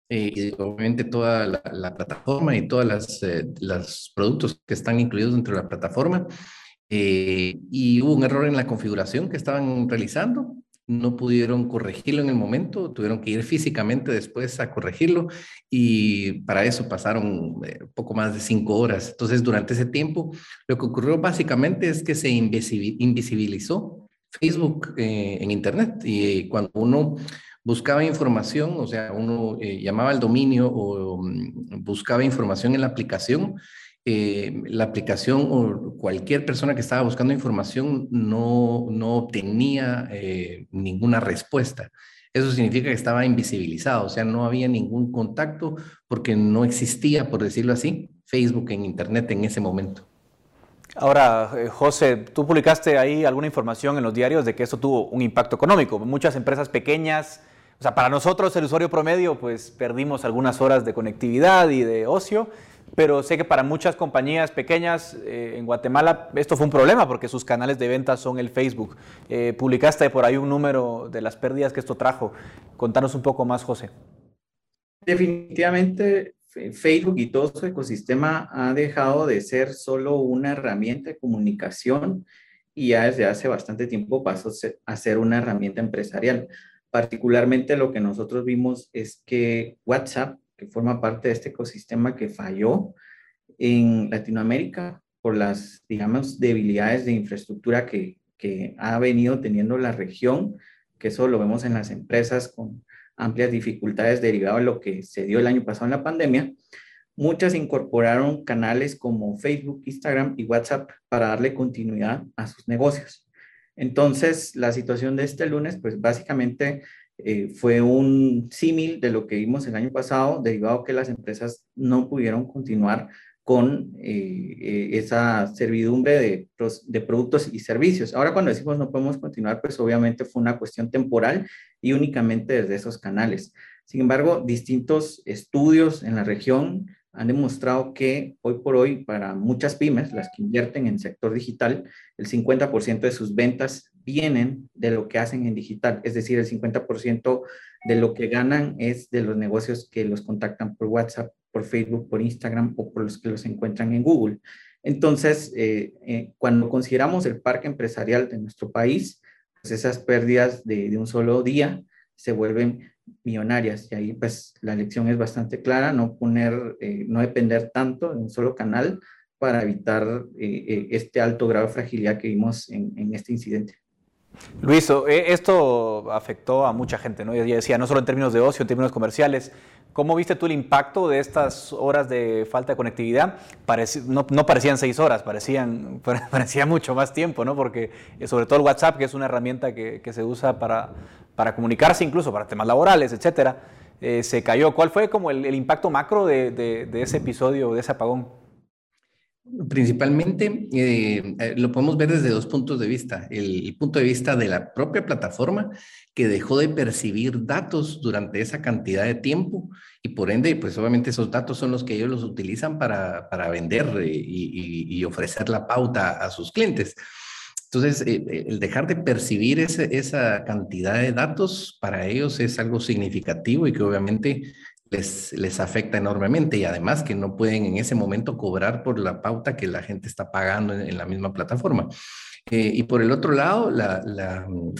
Eh, y obviamente toda la, plataforma y todos las, eh, los productos que están incluidos dentro de la plataforma. Eh, y hubo un error en la configuración que estaban realizando no pudieron corregirlo en el momento, tuvieron que ir físicamente después a corregirlo y para eso pasaron eh, poco más de cinco horas. Entonces, durante ese tiempo, lo que ocurrió básicamente es que se invisibilizó Facebook eh, en Internet y cuando uno buscaba información, o sea, uno eh, llamaba al dominio o mm, buscaba información en la aplicación, eh, la aplicación o cualquier persona que estaba buscando información no, no obtenía eh, ninguna respuesta. Eso significa que estaba invisibilizado, o sea, no había ningún contacto porque no existía, por decirlo así, Facebook en Internet en ese momento. Ahora, eh, José, tú publicaste ahí alguna información en los diarios de que eso tuvo un impacto económico. Muchas empresas pequeñas, o sea, para nosotros el usuario promedio, pues perdimos algunas horas de conectividad y de ocio pero sé que para muchas compañías pequeñas eh, en Guatemala esto fue un problema porque sus canales de venta son el Facebook. Eh, publicaste por ahí un número de las pérdidas que esto trajo. Contanos un poco más, José. Definitivamente Facebook y todo su ecosistema ha dejado de ser solo una herramienta de comunicación y ya desde hace bastante tiempo pasó a ser una herramienta empresarial. Particularmente lo que nosotros vimos es que WhatsApp forma parte de este ecosistema que falló en Latinoamérica por las, digamos, debilidades de infraestructura que, que ha venido teniendo la región, que eso lo vemos en las empresas con amplias dificultades derivadas de lo que se dio el año pasado en la pandemia. Muchas incorporaron canales como Facebook, Instagram y WhatsApp para darle continuidad a sus negocios. Entonces, la situación de este lunes, pues básicamente eh, fue un símil de lo que vimos el año pasado, derivado que las empresas no pudieron continuar con eh, eh, esa servidumbre de, de, productos y servicios. Ahora cuando decimos no podemos continuar, pues obviamente fue una cuestión temporal y únicamente desde esos canales. Sin embargo, distintos estudios en la región han demostrado que hoy por hoy para muchas pymes, las que invierten en sector digital, el 50% de sus ventas vienen de lo que hacen en digital, es decir, el 50% de lo que ganan es de los negocios que los contactan por WhatsApp, por Facebook, por Instagram o por los que los encuentran en Google. Entonces, eh, eh, cuando consideramos el parque empresarial de nuestro país, pues esas pérdidas de, un solo día se vuelven millonarias y ahí pues la lección es bastante clara, no poner, eh, no depender tanto de un solo canal para evitar este alto grado de fragilidad que vimos en este incidente. Luis, eh, esto afectó a mucha gente, ¿no? Ya decía, no solo en términos de ocio, en términos comerciales. ¿Cómo viste tú el impacto de estas horas de falta de conectividad? no, parecían seis horas, parecían, parecía mucho más tiempo, ¿no? Porque eh, sobre todo el WhatsApp, que es una herramienta que, se usa para, para, comunicarse, incluso para temas laborales, etcétera, eh, se cayó. ¿Cuál fue como el, impacto macro de, de ese episodio, de ese apagón? Principalmente eh, eh, lo podemos ver desde dos puntos de vista. El, punto de vista de la propia plataforma que dejó de percibir datos durante esa cantidad de tiempo y por ende, pues obviamente esos datos son los que ellos los utilizan para, vender eh, y, ofrecer la pauta a sus clientes. Entonces, el dejar de percibir esa cantidad de datos para ellos es algo significativo y que obviamente les, afecta enormemente y además que no pueden en ese momento cobrar por la pauta que la gente está pagando en, la misma plataforma. Eh, y por el otro lado, la, mm,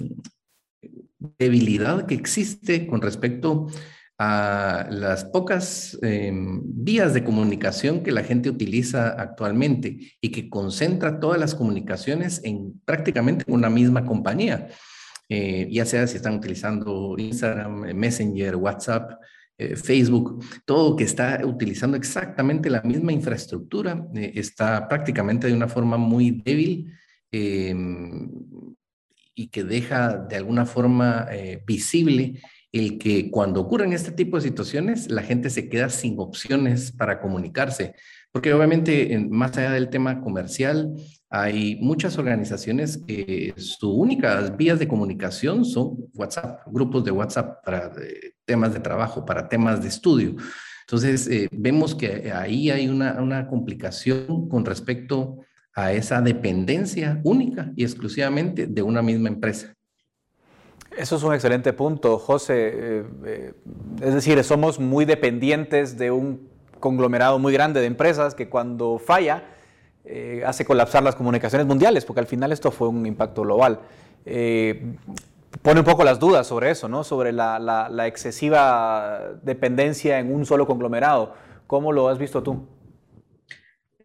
debilidad que existe con respecto a las pocas em, vías de comunicación que la gente utiliza actualmente y que concentra todas las comunicaciones en prácticamente una misma compañía, eh, ya sea si están utilizando Instagram, Messenger, WhatsApp, eh, Facebook, todo que está utilizando exactamente la misma infraestructura, eh, está prácticamente de una forma muy débil em, y que deja de alguna forma eh, visible el que cuando ocurren este tipo de situaciones, la gente se queda sin opciones para comunicarse. Porque obviamente, más allá del tema comercial, hay muchas organizaciones que sus únicas vías de comunicación son WhatsApp, grupos de WhatsApp para eh, temas de trabajo, para temas de estudio. Entonces, eh, vemos que ahí hay una, una complicación con respecto a esa dependencia única y exclusivamente de una misma empresa. Eso es un excelente punto, José. Eh, eh, es decir, somos muy dependientes de un conglomerado muy grande de empresas que cuando falla eh, hace colapsar las comunicaciones mundiales, porque al final esto fue un impacto global. pone un poco las dudas sobre eso, ¿no? sobre la, la excesiva dependencia en un solo conglomerado. ¿Cómo lo has visto tú?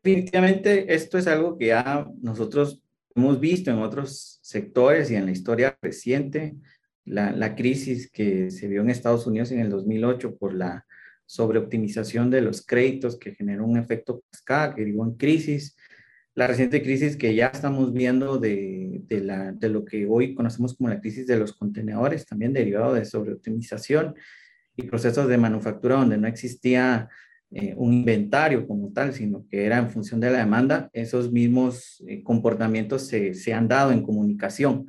Definitivamente esto es algo que ya nosotros hemos visto en otros sectores y en la historia reciente la, crisis que se vio en Estados Unidos en el 2008 por la sobreoptimización de los créditos que generó un efecto cascada que dio en crisis, la reciente crisis que ya estamos viendo de, la, de lo que hoy conocemos como la crisis de los contenedores, también derivado de sobreoptimización y procesos de manufactura donde no existía eh, un inventario como tal, sino que era en función de la demanda, esos mismos eh, comportamientos se, se han dado en comunicación.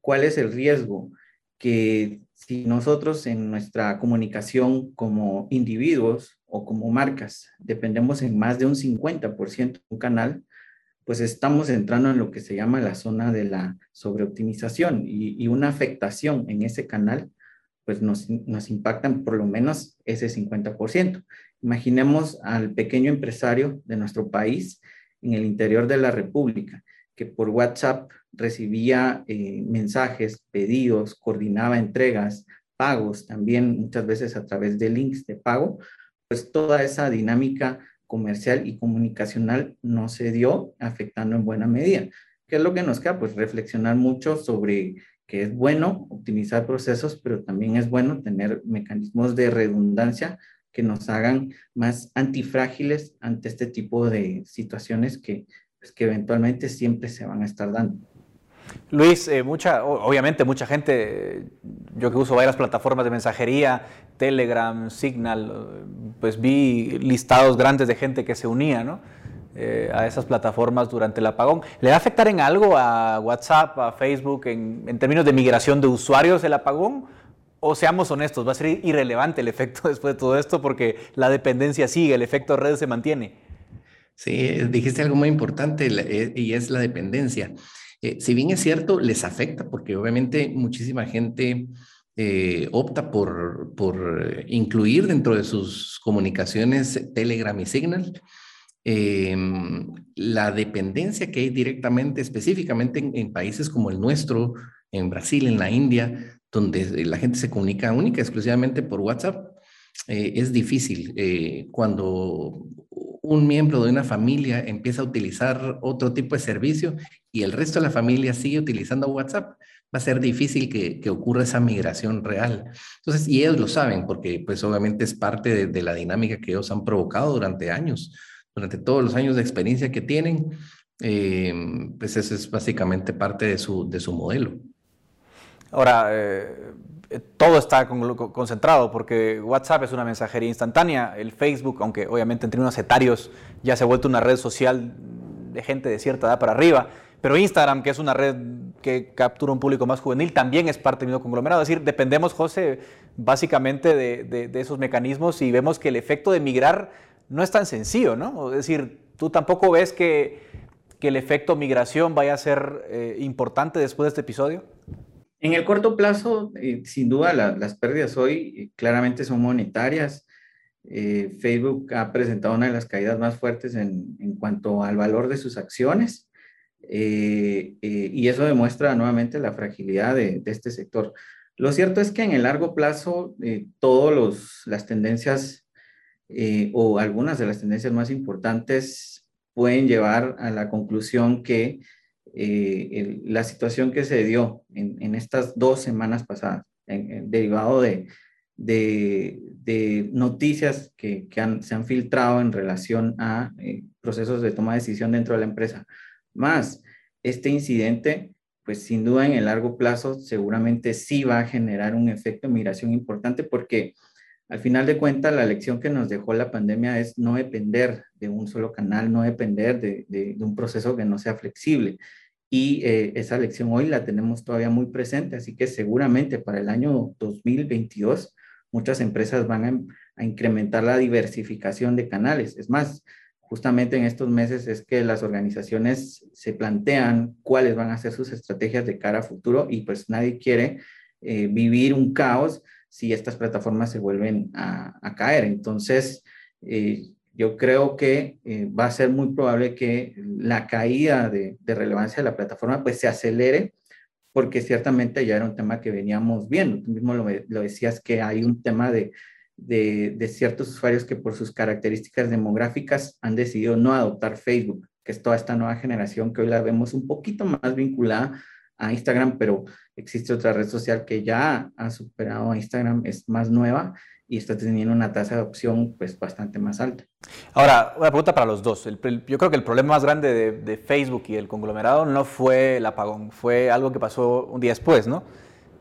¿Cuál es el riesgo? que si nosotros en nuestra comunicación como individuos o como marcas dependemos en más de un 50% de un canal, pues estamos entrando en lo que se llama la zona de la sobreoptimización y, una afectación en ese canal, pues nos, nos impactan por lo menos ese 50%. Imaginemos al pequeño empresario de nuestro país en el interior de la República que por WhatsApp recibía eh, mensajes, pedidos, coordinaba entregas, pagos, también muchas veces a través de links de pago, pues toda esa dinámica comercial y comunicacional no se dio afectando en buena medida. ¿Qué es lo que nos queda? Pues reflexionar mucho sobre que es bueno optimizar procesos, pero también es bueno tener mecanismos de redundancia que nos hagan más antifrágiles ante este tipo de situaciones que pues, que eventualmente siempre se van a estar dando. Luis, eh, mucha, obviamente mucha gente, yo que uso varias plataformas de mensajería, Telegram, Signal, pues vi listados grandes de gente que se unía ¿no? Eh, a esas plataformas durante el apagón. ¿Le va a afectar en algo a WhatsApp, a Facebook, en, en términos de migración de usuarios el apagón? O seamos honestos, va a ser irrelevante el efecto después de todo esto porque la dependencia sigue, el efecto red se mantiene. Sí, dijiste algo muy importante eh, y es la dependencia. Eh, si bien es cierto, les afecta porque obviamente muchísima gente eh, opta por, por incluir dentro de sus comunicaciones Telegram y Signal. Em, la dependencia que hay directamente, específicamente en, países como el nuestro, en Brasil, en la India, donde la gente se comunica única, exclusivamente por WhatsApp, es difícil. cuando un miembro de una familia empieza a utilizar otro tipo de servicio y el resto de la familia sigue utilizando WhatsApp, va a ser difícil que, ocurra esa migración real. Entonces, y ellos lo saben porque pues obviamente es parte de, la dinámica que ellos han provocado durante años, durante todos los años de experiencia que tienen, eh, pues eso es básicamente parte de su, de su modelo. Ahora, eh, todo está concentrado porque WhatsApp es una mensajería instantánea, el Facebook, aunque obviamente en términos etarios ya se ha vuelto una red social de gente de cierta edad para arriba, pero Instagram, que es una red que captura un público más juvenil, también es parte del mismo conglomerado. Es decir, dependemos, José, básicamente de, esos mecanismos y vemos que el efecto de migrar no es tan sencillo, ¿no? Es decir, tú tampoco ves que, el efecto migración vaya a ser eh, importante después de este episodio. En el corto plazo, eh, sin duda, las pérdidas hoy eh, claramente son monetarias. Eh, Facebook ha presentado una de las caídas más fuertes en, cuanto al valor de sus acciones y eso demuestra nuevamente la fragilidad de, de, este sector. Lo cierto es que en el largo plazo, todas las tendencias o algunas de las tendencias más importantes pueden llevar a la conclusión que eh, la situación que se dio en, estas dos semanas pasadas, derivado de, de, noticias que, se han filtrado en relación a eh, procesos de toma de decisión dentro de la empresa, más este incidente, pues sin duda en el largo plazo seguramente sí va a generar un efecto de migración importante porque al final de cuentas la lección que nos dejó la pandemia es no depender de un solo canal, no depender de, un proceso que no sea flexible. Y eh, esa lección hoy la tenemos todavía muy presente, así que seguramente para el año 2022 muchas empresas van a incrementar la diversificación de canales. Es más, justamente en estos meses es que las organizaciones se plantean cuáles van a ser sus estrategias de cara a futuro y pues nadie quiere eh, vivir un caos si estas plataformas se vuelven a, caer. Entonces, eh, yo creo que eh, va a ser muy probable que la caída de, relevancia de la plataforma pues se acelere porque ciertamente ya era un tema que veníamos viendo. Tú mismo lo, lo decías que hay un tema de de, ciertos usuarios que por sus características demográficas han decidido no adoptar Facebook, que es toda esta nueva generación que hoy la vemos un poquito más vinculada a Instagram, pero existe otra red social que ya ha superado a Instagram, es más nueva y está teniendo una tasa de adopción pues bastante más alta. Ahora, una pregunta para los dos. yo creo que el problema más grande de, de Facebook y el conglomerado no fue el apagón, fue algo que pasó un día después, ¿no?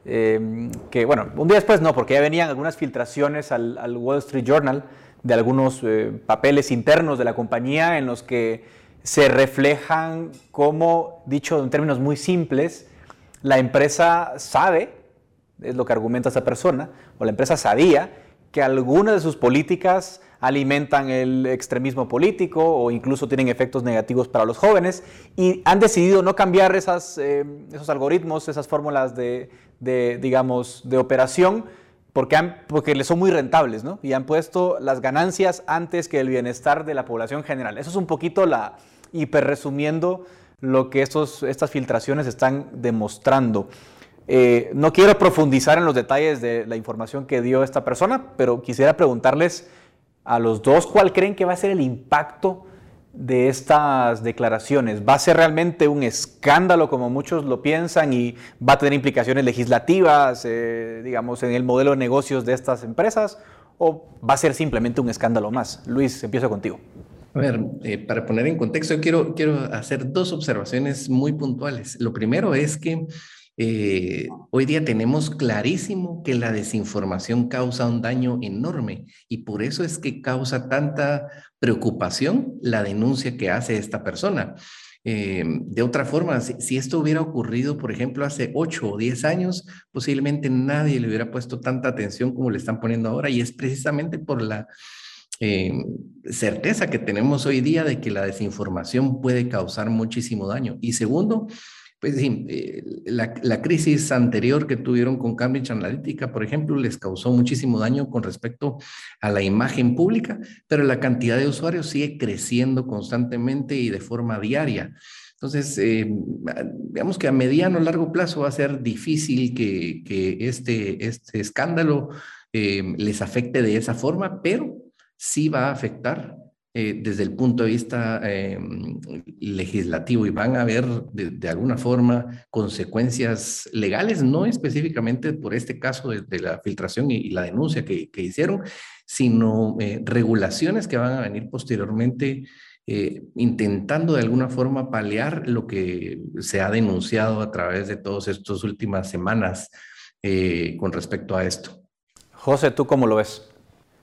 Em, que bueno, un día después no, porque ya venían algunas filtraciones al, Wall Street Journal de algunos eh, papeles internos de la compañía en los que se reflejan cómo, dicho en términos muy simples, la empresa sabe, es lo que argumenta esa persona, o la empresa sabía que algunas de sus políticas alimentan el extremismo político o incluso tienen efectos negativos para los jóvenes y han decidido no cambiar esas, em, esos algoritmos, esas fórmulas de, digamos, de operación porque, porque les son muy rentables, ¿no? Y han puesto las ganancias antes que el bienestar de la población general. Eso es un poquito la hiperresumiendo lo que estos, estas filtraciones están demostrando. Eh, no quiero profundizar en los detalles de la información que dio esta persona, pero quisiera preguntarles a los dos cuál creen que va a ser el impacto de estas declaraciones? ¿Va a ser realmente un escándalo como muchos lo piensan y va a tener implicaciones legislativas, eh, digamos, en el modelo de negocios de estas empresas? ¿O va a ser simplemente un escándalo más? Luis, empiezo contigo. A ver, eh, para poner en contexto, quiero, quiero hacer dos observaciones muy puntuales. Lo primero es que eh, hoy día tenemos clarísimo que la desinformación causa un daño enorme y por eso es que causa tanta preocupación la denuncia que hace esta persona. Eh, de otra forma, si, esto hubiera ocurrido, por ejemplo, hace 8 o 10 años, posiblemente nadie le hubiera puesto tanta atención como le están poniendo ahora y es precisamente por la eh, certeza que tenemos hoy día de que la desinformación puede causar muchísimo daño. Y segundo, pues sí, eh, la, crisis anterior que tuvieron con Cambridge Analytica, por ejemplo, les causó muchísimo daño con respecto a la imagen pública, pero la cantidad de usuarios sigue creciendo constantemente y de forma diaria. Entonces, eh, digamos que a mediano o largo plazo va a ser difícil que, este, este escándalo eh, les afecte de esa forma, pero sí va a afectar eh, desde el punto de vista eh, legislativo y van a haber de, alguna forma consecuencias legales, no específicamente por este caso de, la filtración y, la denuncia que, hicieron, sino eh, regulaciones que van a venir posteriormente intentando de alguna forma paliar lo que se ha denunciado a través de todas estas últimas semanas con respecto a esto. José, ¿tú cómo lo ves?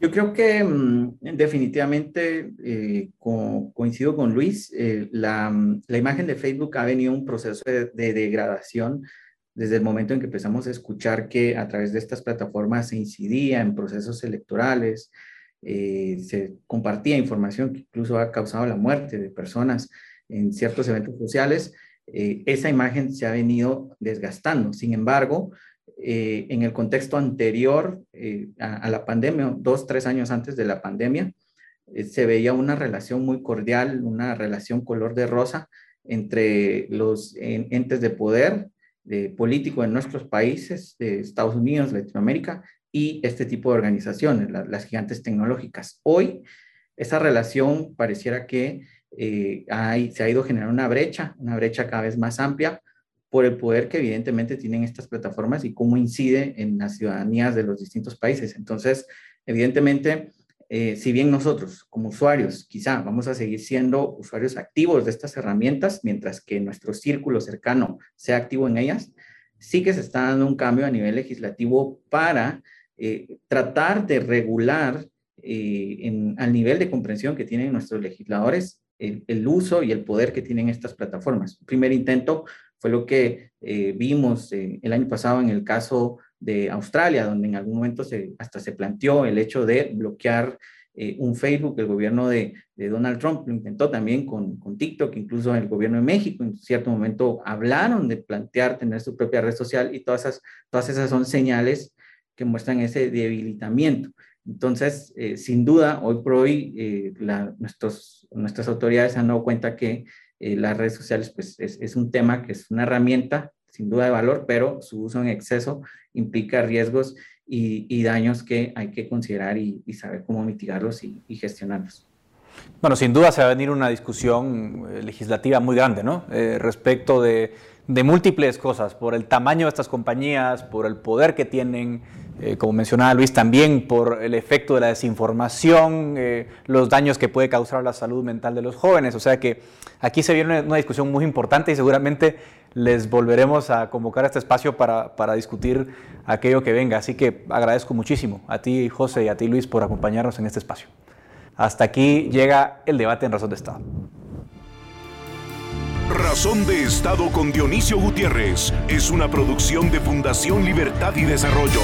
Yo creo que mm, definitivamente eh, coincido con Luis. Eh, la, mm, la, imagen de Facebook ha venido un proceso de, degradación desde el momento en que empezamos a escuchar que a través de estas plataformas se incidía en procesos electorales, eh, se compartía información que incluso ha causado la muerte de personas en ciertos eventos sociales. esa imagen se ha venido desgastando. Sin embargo, eh, en el contexto anterior eh, a, la pandemia, dos, tres años antes de la pandemia, eh, se veía una relación muy cordial, una relación color de rosa entre los entes de poder político en nuestros países, de Estados Unidos, Latinoamérica, y este tipo de organizaciones, las gigantes tecnológicas. Hoy, esa relación pareciera que se ha ido generando una brecha, una brecha cada vez más amplia, por el poder que evidentemente tienen estas plataformas y cómo incide en las ciudadanías de los distintos países. Entonces, evidentemente, eh, si bien nosotros como usuarios quizá vamos a seguir siendo usuarios activos de estas herramientas, mientras que nuestro círculo cercano sea activo en ellas, sí que se está dando un cambio a nivel legislativo para eh, tratar de regular eh, al nivel de comprensión que tienen nuestros legisladores el, uso y el poder que tienen estas plataformas. El primer intento fue lo que vimos el año pasado en el caso de Australia, donde en algún momento se, hasta se planteó el hecho de bloquear eh, un Facebook, el gobierno de, Donald Trump lo intentó también con, con, TikTok, incluso el gobierno de México en cierto momento hablaron de plantear tener su propia red social y todas esas, todas esas son señales que muestran ese debilitamiento. Entonces, eh, sin duda, hoy por hoy, eh, nuestros, nuestras autoridades han dado cuenta que las redes sociales pues, es, un tema que es una herramienta sin duda de valor, pero su uso en exceso implica riesgos y, daños que hay que considerar y, saber cómo mitigarlos y, gestionarlos. Bueno, sin duda se va a venir una discusión eh, legislativa muy grande, ¿no? Eh, respecto de, múltiples cosas, por el tamaño de estas compañías, por el poder que tienen, eh, como mencionaba Luis, también por el efecto de la desinformación, los daños que puede causar la salud mental de los jóvenes. O sea que aquí se viene una discusión muy importante y seguramente les volveremos a convocar a este espacio para, discutir aquello que venga. Así que agradezco muchísimo a ti, José, y a ti, Luis, por acompañarnos en este espacio. Hasta aquí llega el debate en Razón de Estado. Razón de Estado con Dionisio Gutiérrez es una producción de Fundación Libertad y Desarrollo.